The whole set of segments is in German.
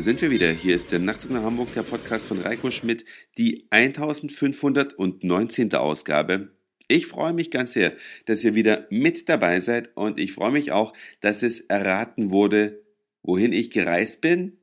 Da sind wir wieder. Hier ist der Nachtzug nach Hamburg, der Podcast von Reiko Schmidt, die 1519. Ausgabe. Ich freue mich ganz sehr, dass ihr wieder mit dabei seid und ich freue mich auch, dass es erraten wurde, wohin ich gereist bin.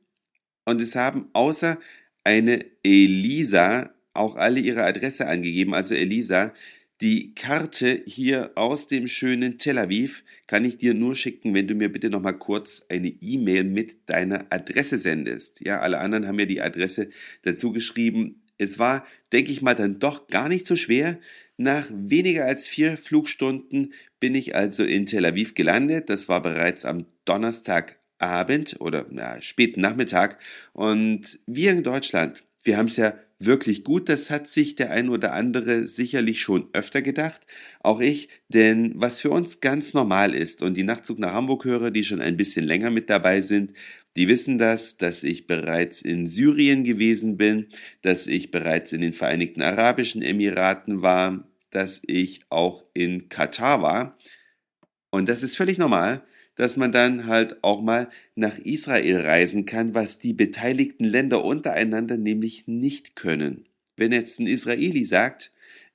Und es haben außer eine Elisa auch alle ihre Adresse angegeben. Also Elisa, die Karte hier aus dem schönen Tel Aviv kann ich dir nur schicken, wenn du mir bitte noch mal kurz eine E-Mail mit deiner Adresse sendest. Ja, alle anderen haben mir die Adresse dazu geschrieben. Es war, denke ich mal, dann doch gar nicht so schwer. Nach weniger als vier Flugstunden bin ich also in Tel Aviv gelandet. Das war bereits am Donnerstagabend oder na, späten Nachmittag. Und wir in Deutschland, wir haben es ja wirklich gut. Das hat sich der ein oder andere sicherlich schon öfter gedacht. Auch ich, denn was für uns ganz normal ist und die Nachtzug nach Hamburg höre, die schon ein bisschen länger mit dabei sind, die wissen das, dass ich bereits in Syrien gewesen bin, dass ich bereits in den Vereinigten Arabischen Emiraten war, dass ich auch in Katar war. Und das ist völlig normal dass man dann halt auch mal nach Israel reisen kann, was die beteiligten Länder untereinander nämlich nicht können. Wenn jetzt ein Israeli sagt,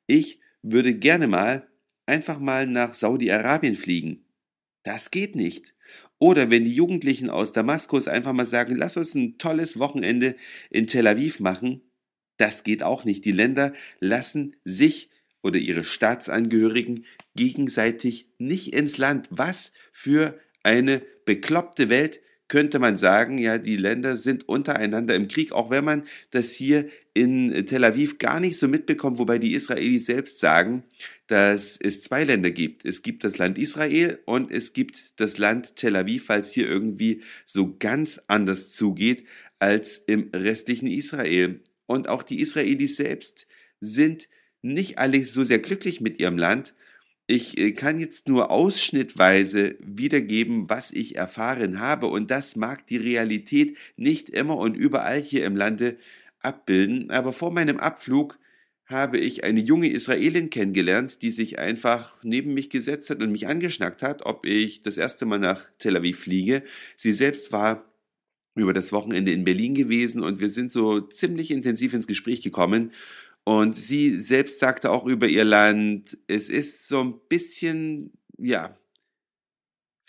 ich würde gerne mal einfach mal nach Saudi-Arabien fliegen, das geht nicht. Oder wenn die Jugendlichen aus Damaskus einfach mal sagen, lass uns ein tolles Wochenende in Tel Aviv machen, das geht auch nicht. Die Länder lassen sich oder ihre Staatsangehörigen gegenseitig nicht ins Land. Was für eine bekloppte Welt, könnte man sagen, ja, die Länder sind untereinander im Krieg, auch wenn man das hier in Tel Aviv gar nicht so mitbekommt, wobei die Israelis selbst sagen, dass es zwei Länder gibt. Es gibt das Land Israel und es gibt das Land Tel Aviv, es hier irgendwie so ganz anders zugeht als im restlichen Israel. Und auch die Israelis selbst sind nicht alle so sehr glücklich mit ihrem Land ich äh, kann jetzt nur ausschnittweise wiedergeben, was ich erfahren habe, und das mag die Realität nicht immer und überall hier im Lande abbilden. Aber vor meinem Abflug habe ich eine junge Israelin kennengelernt, die sich einfach neben mich gesetzt hat und mich angeschnackt hat, ob ich das erste Mal nach Tel Aviv fliege. Sie selbst war über das Wochenende in Berlin gewesen und wir sind so ziemlich intensiv ins Gespräch gekommen und sie selbst sagte auch über ihr Land, es ist so ein bisschen, ja,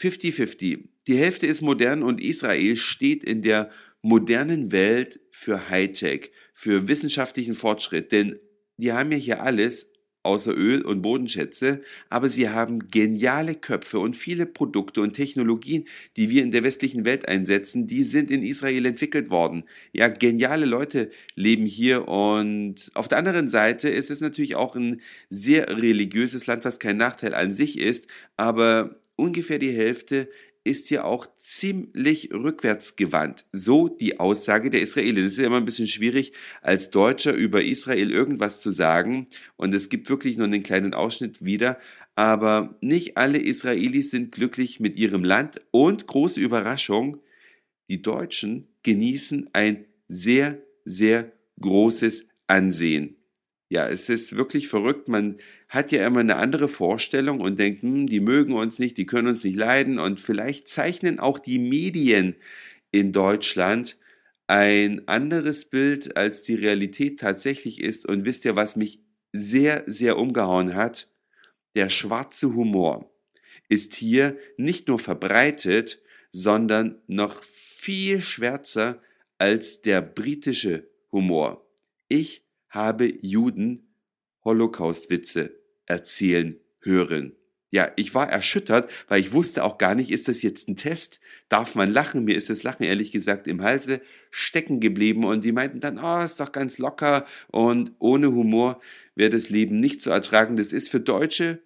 50-50. Die Hälfte ist modern und Israel steht in der modernen Welt für Hightech, für wissenschaftlichen Fortschritt. Denn die haben ja hier alles außer Öl und Bodenschätze, aber sie haben geniale Köpfe und viele Produkte und Technologien, die wir in der westlichen Welt einsetzen, die sind in Israel entwickelt worden. Ja, geniale Leute leben hier und auf der anderen Seite ist es natürlich auch ein sehr religiöses Land, was kein Nachteil an sich ist, aber ungefähr die Hälfte ist ja auch ziemlich rückwärtsgewandt. So die Aussage der Israelis. Es ist ja immer ein bisschen schwierig, als Deutscher über Israel irgendwas zu sagen. Und es gibt wirklich nur einen kleinen Ausschnitt wieder. Aber nicht alle Israelis sind glücklich mit ihrem Land. Und große Überraschung, die Deutschen genießen ein sehr, sehr großes Ansehen. Ja, es ist wirklich verrückt. Man hat ja immer eine andere Vorstellung und denkt, hm, die mögen uns nicht, die können uns nicht leiden. Und vielleicht zeichnen auch die Medien in Deutschland ein anderes Bild, als die Realität tatsächlich ist. Und wisst ihr, was mich sehr, sehr umgehauen hat? Der schwarze Humor ist hier nicht nur verbreitet, sondern noch viel schwärzer als der britische Humor. Ich habe Juden Holocaust-Witze erzählen hören. Ja, ich war erschüttert, weil ich wusste auch gar nicht, ist das jetzt ein Test? Darf man lachen? Mir ist das Lachen ehrlich gesagt im Halse stecken geblieben und die meinten dann, oh, ist doch ganz locker und ohne Humor wäre das Leben nicht zu ertragen. Das ist für Deutsche,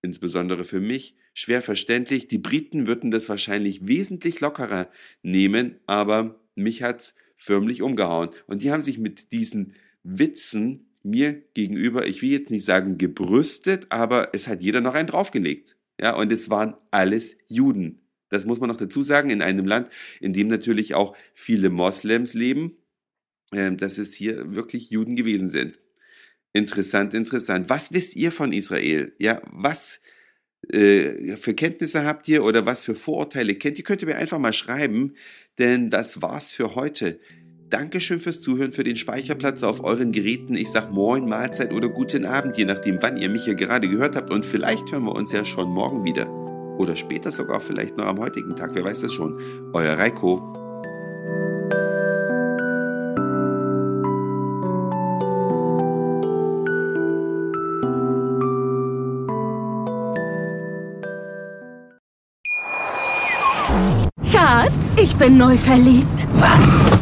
insbesondere für mich, schwer verständlich. Die Briten würden das wahrscheinlich wesentlich lockerer nehmen, aber mich hat's förmlich umgehauen. Und die haben sich mit diesen Witzen mir gegenüber, ich will jetzt nicht sagen gebrüstet, aber es hat jeder noch einen draufgelegt. Ja, und es waren alles Juden. Das muss man noch dazu sagen, in einem Land, in dem natürlich auch viele Moslems leben, äh, dass es hier wirklich Juden gewesen sind. Interessant, interessant. Was wisst ihr von Israel? Ja, was äh, für Kenntnisse habt ihr oder was für Vorurteile kennt ihr, könnt ihr mir einfach mal schreiben, denn das war's für heute. Dankeschön fürs Zuhören, für den Speicherplatz auf euren Geräten. Ich sag Moin, Mahlzeit oder guten Abend, je nachdem, wann ihr mich hier gerade gehört habt. Und vielleicht hören wir uns ja schon morgen wieder. Oder später sogar vielleicht noch am heutigen Tag, wer weiß das schon. Euer Reiko. Schatz, ich bin neu verliebt. Was?